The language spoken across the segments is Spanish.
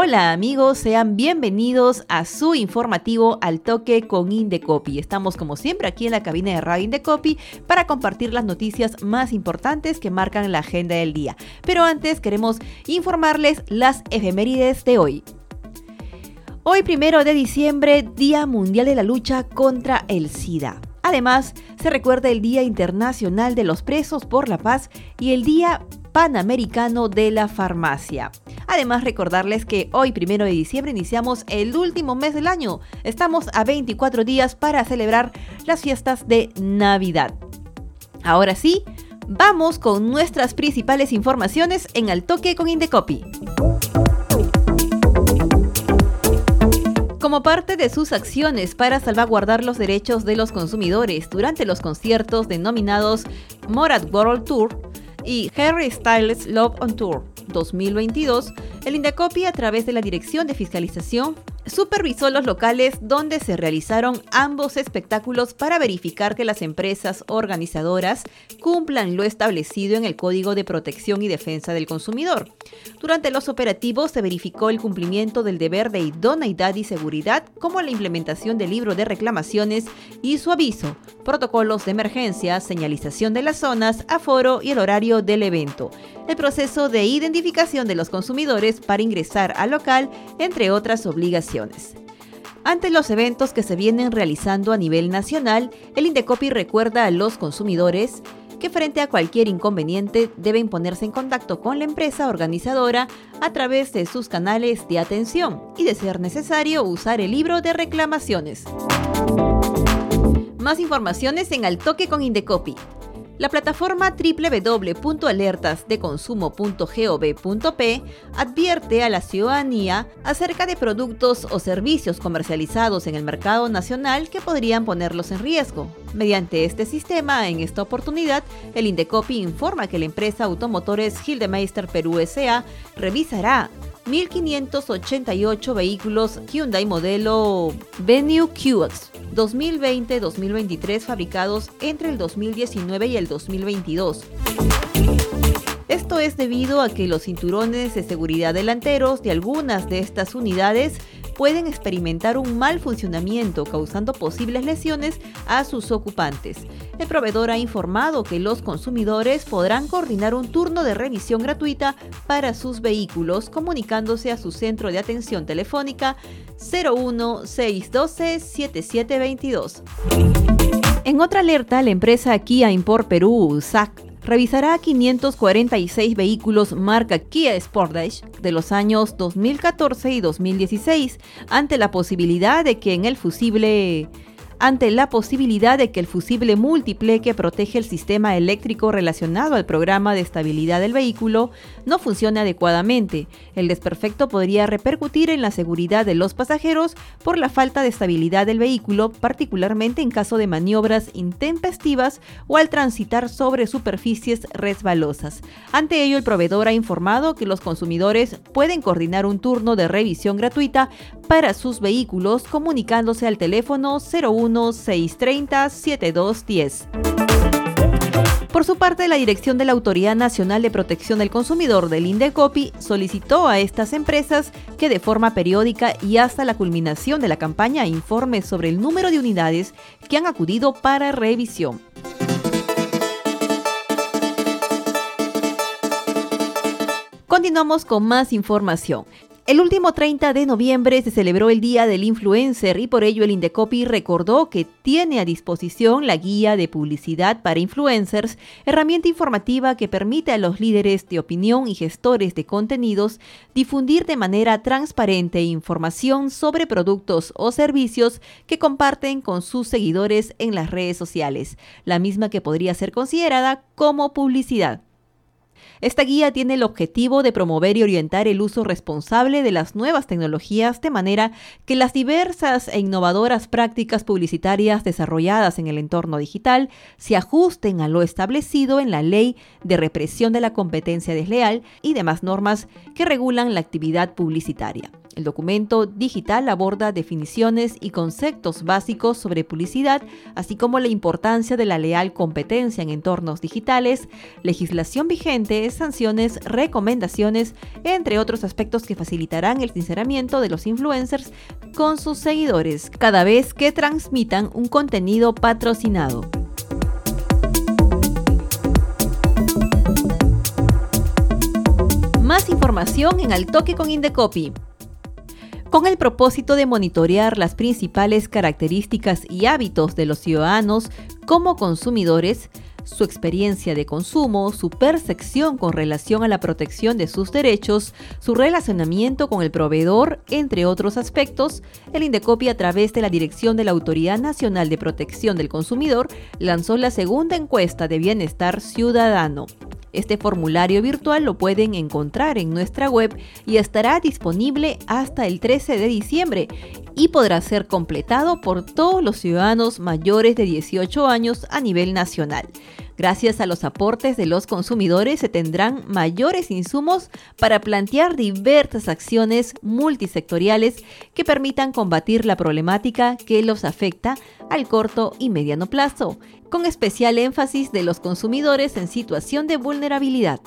Hola amigos, sean bienvenidos a su informativo al toque con Indecopi. Estamos como siempre aquí en la cabina de Radio Indecopi para compartir las noticias más importantes que marcan la agenda del día. Pero antes queremos informarles las efemérides de hoy. Hoy primero de diciembre, Día Mundial de la Lucha contra el SIDA. Además, se recuerda el Día Internacional de los Presos por la Paz y el Día Panamericano de la Farmacia. Además, recordarles que hoy, primero de diciembre, iniciamos el último mes del año. Estamos a 24 días para celebrar las fiestas de Navidad. Ahora sí, vamos con nuestras principales informaciones en Al Toque con Indecopi. Como parte de sus acciones para salvaguardar los derechos de los consumidores durante los conciertos denominados Morat World Tour y Harry Styles Love on Tour 2022, el Indecopi a través de la Dirección de Fiscalización supervisó los locales donde se realizaron ambos espectáculos para verificar que las empresas organizadoras cumplan lo establecido en el Código de Protección y Defensa del Consumidor. Durante los operativos se verificó el cumplimiento del deber de idoneidad y seguridad, como la implementación del libro de reclamaciones y su aviso, protocolos de emergencia, señalización de las zonas, aforo y el horario del evento, el proceso de identificación de los consumidores para ingresar al local, entre otras obligaciones. Ante los eventos que se vienen realizando a nivel nacional, el Indecopi recuerda a los consumidores que frente a cualquier inconveniente deben ponerse en contacto con la empresa organizadora a través de sus canales de atención y de ser necesario usar el libro de reclamaciones. Más informaciones en Al Toque con Indecopi. La plataforma www.alertasdeconsumo.gov.p advierte a la ciudadanía acerca de productos o servicios comercializados en el mercado nacional que podrían ponerlos en riesgo. Mediante este sistema, en esta oportunidad, el Indecopi informa que la empresa Automotores Gildemeister Perú S.A. revisará 1.588 vehículos Hyundai modelo Venue QX 2020-2023 fabricados entre el 2019 y el 2022. Esto es debido a que los cinturones de seguridad delanteros de algunas de estas unidades pueden experimentar un mal funcionamiento causando posibles lesiones a sus ocupantes. El proveedor ha informado que los consumidores podrán coordinar un turno de revisión gratuita para sus vehículos comunicándose a su centro de atención telefónica 01612 7722. En otra alerta, la empresa Kia Import Perú, SAC, revisará 546 vehículos marca Kia Sportage de los años 2014 y 2016 ante la posibilidad de que en el fusible ante la posibilidad de que el fusible múltiple que protege el sistema eléctrico relacionado al programa de estabilidad del vehículo no funcione adecuadamente. El desperfecto podría repercutir en la seguridad de los pasajeros por la falta de estabilidad del vehículo, particularmente en caso de maniobras intempestivas o al transitar sobre superficies resbalosas. Ante ello, el proveedor ha informado que los consumidores pueden coordinar un turno de revisión gratuita para sus vehículos comunicándose al teléfono 01 630 7210. Por su parte, la dirección de la Autoridad Nacional de Protección del Consumidor del Indecopi solicitó a estas empresas que de forma periódica y hasta la culminación de la campaña informe sobre el número de unidades que han acudido para revisión. Continuamos con más información. El último 30 de noviembre se celebró el Día del Influencer y por ello el Indecopi recordó que tiene a disposición la guía de publicidad para influencers, herramienta informativa que permite a los líderes de opinión y gestores de contenidos difundir de manera transparente información sobre productos o servicios que comparten con sus seguidores en las redes sociales, la misma que podría ser considerada como publicidad. Esta guía tiene el objetivo de promover y orientar el uso responsable de las nuevas tecnologías de manera que las diversas e innovadoras prácticas publicitarias desarrolladas en el entorno digital se ajusten a lo establecido en la Ley de Represión de la Competencia Desleal y demás normas que regulan la actividad publicitaria. El documento digital aborda definiciones y conceptos básicos sobre publicidad, así como la importancia de la leal competencia en entornos digitales, legislación vigente, sanciones, recomendaciones, entre otros aspectos que facilitarán el sinceramiento de los influencers con sus seguidores cada vez que transmitan un contenido patrocinado. Más información en Al Toque con Indecopy con el propósito de monitorear las principales características y hábitos de los ciudadanos como consumidores, su experiencia de consumo, su percepción con relación a la protección de sus derechos, su relacionamiento con el proveedor, entre otros aspectos, el Indecopi a través de la dirección de la Autoridad Nacional de Protección del Consumidor lanzó la segunda encuesta de bienestar ciudadano. Este formulario virtual lo pueden encontrar en nuestra web y estará disponible hasta el 13 de diciembre y podrá ser completado por todos los ciudadanos mayores de 18 años a nivel nacional. Gracias a los aportes de los consumidores se tendrán mayores insumos para plantear diversas acciones multisectoriales que permitan combatir la problemática que los afecta al corto y mediano plazo, con especial énfasis de los consumidores en situación de vulnerabilidad.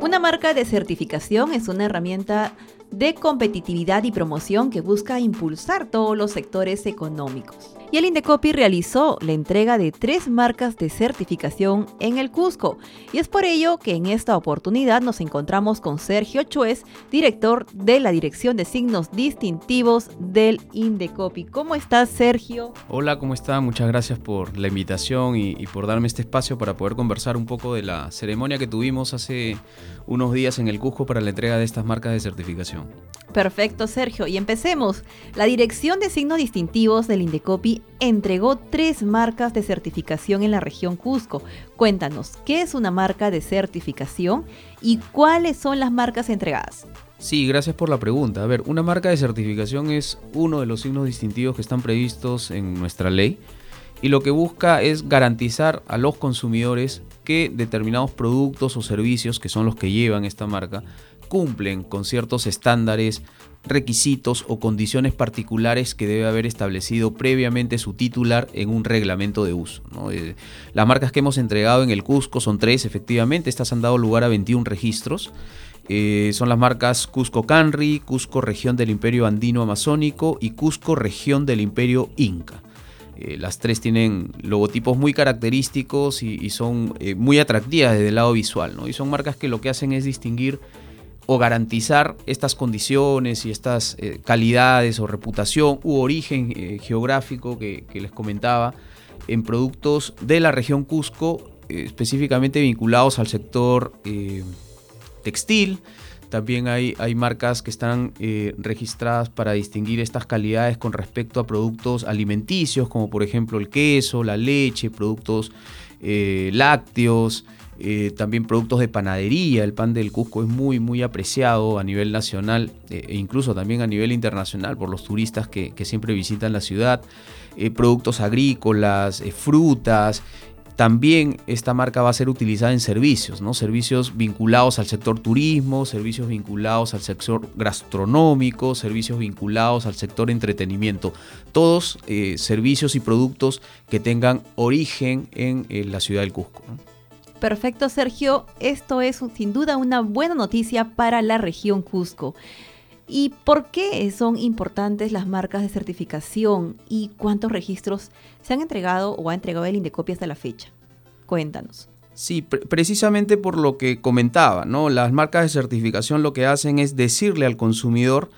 Una marca de certificación es una herramienta de competitividad y promoción que busca impulsar todos los sectores económicos. Y el Indecopi realizó la entrega de tres marcas de certificación en el Cusco. Y es por ello que en esta oportunidad nos encontramos con Sergio Chuez, director de la Dirección de Signos Distintivos del Indecopi. ¿Cómo estás, Sergio? Hola, ¿cómo está? Muchas gracias por la invitación y, y por darme este espacio para poder conversar un poco de la ceremonia que tuvimos hace unos días en el Cusco para la entrega de estas marcas de certificación. Perfecto, Sergio. Y empecemos. La Dirección de Signos Distintivos del Indecopi entregó tres marcas de certificación en la región Cusco. Cuéntanos, ¿qué es una marca de certificación y cuáles son las marcas entregadas? Sí, gracias por la pregunta. A ver, una marca de certificación es uno de los signos distintivos que están previstos en nuestra ley y lo que busca es garantizar a los consumidores que determinados productos o servicios, que son los que llevan esta marca, cumplen con ciertos estándares, requisitos o condiciones particulares que debe haber establecido previamente su titular en un reglamento de uso. Eh, las marcas que hemos entregado en el Cusco son tres, efectivamente, estas han dado lugar a 21 registros. Eh, son las marcas Cusco Canri, Cusco Región del Imperio Andino Amazónico y Cusco Región del Imperio Inca. Eh, las tres tienen logotipos muy característicos y, son muy atractivas desde el lado visual. Y son marcas que lo que hacen es distinguir o garantizar estas condiciones y estas eh, calidades o reputación u origen eh, geográfico que, les comentaba en productos de la región Cusco, eh, específicamente vinculados al sector textil. También hay, hay, marcas que están registradas para distinguir estas calidades con respecto a productos alimenticios, como por ejemplo el queso, la leche, productos lácteos, eh, también productos de panadería, el pan del Cusco es muy muy apreciado a nivel nacional eh, e incluso también a nivel internacional por los turistas que, siempre visitan la ciudad, eh, productos agrícolas, frutas. También esta marca va a ser utilizada en servicios, ¿no? servicios vinculados al sector turismo, servicios vinculados al sector gastronómico, servicios vinculados al sector entretenimiento. Todos servicios y productos que tengan origen en la ciudad del Cusco. Perfecto, Sergio. Esto es sin duda una buena noticia para la región Cusco. ¿Y por qué son importantes las marcas de certificación y cuántos registros se han entregado o ha entregado el Indecopi hasta la fecha? Cuéntanos. Sí, precisamente por lo que comentaba, ¿no? Las marcas de certificación lo que hacen es decirle al consumidor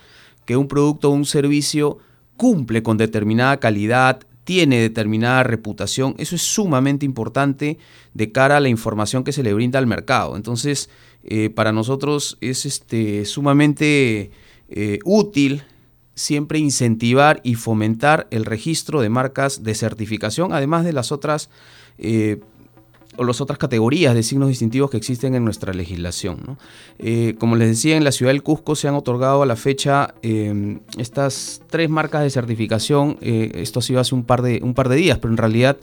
que un producto o un servicio cumple con determinada calidad, tiene determinada reputación, eso es sumamente importante de cara a la información que se le brinda al mercado. Entonces, eh, para nosotros es este, sumamente eh, útil siempre incentivar y fomentar el registro de marcas de certificación, además de las otras eh, o las otras categorías de signos distintivos que existen en nuestra legislación. Eh, como les decía, en la ciudad del Cusco se han otorgado a la fecha em, estas tres marcas de certificación. Eh, esto ha sido hace un par, de, un par de días, pero en realidad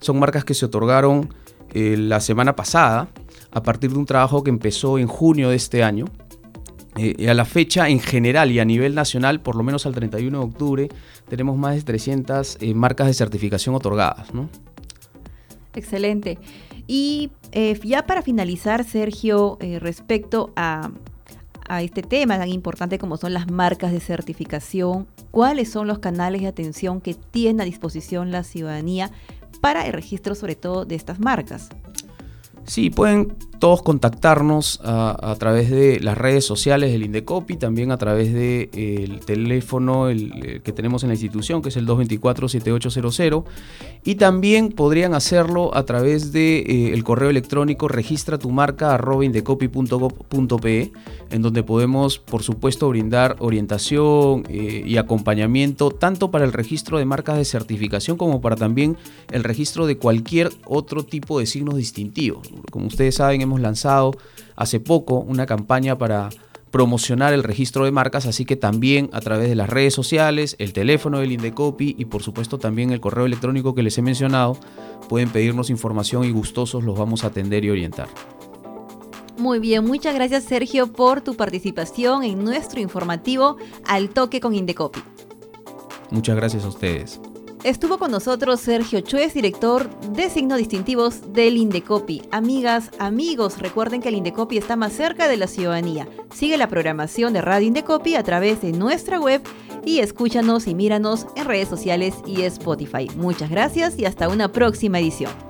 son marcas que se otorgaron la semana pasada a partir de un trabajo que empezó en junio de este año. Eh, a la fecha, en general y a nivel nacional, por lo menos al 31 de octubre, tenemos más de 300 eh, marcas de certificación otorgadas. Excelente. Y eh, ya para finalizar, Sergio, respecto a, a este tema tan importante como son las marcas de certificación, ¿cuáles son los canales de atención que tiene a disposición la ciudadanía para el registro sobre todo de estas marcas? Sí, pueden todos contactarnos a, través de las redes sociales del Indecopi, también a través del de, teléfono el, que tenemos en la institución, que es el 224-7800, y también podrían hacerlo a través del de, eh, correo electrónico registra tu marca en donde podemos, por supuesto, brindar orientación eh, y acompañamiento tanto para el registro de marcas de certificación como para también el registro de cualquier otro tipo de signos distintivos. Como ustedes saben, hemos lanzado hace poco una campaña para promocionar el registro de marcas, así que también a través de las redes sociales, el teléfono del Indecopi y por supuesto también el correo electrónico que les he mencionado, pueden pedirnos información y gustosos los vamos a atender y orientar. Muy bien, muchas gracias Sergio por tu participación en nuestro informativo Al Toque con Indecopi. Muchas gracias a ustedes. Estuvo con nosotros Sergio Chuez, director de signos distintivos del Indecopi. Amigas, amigos, recuerden que el Indecopi está más cerca de la ciudadanía. Sigue la programación de Radio Indecopi a través de nuestra web y escúchanos y míranos en redes sociales y Spotify. Muchas gracias y hasta una próxima edición.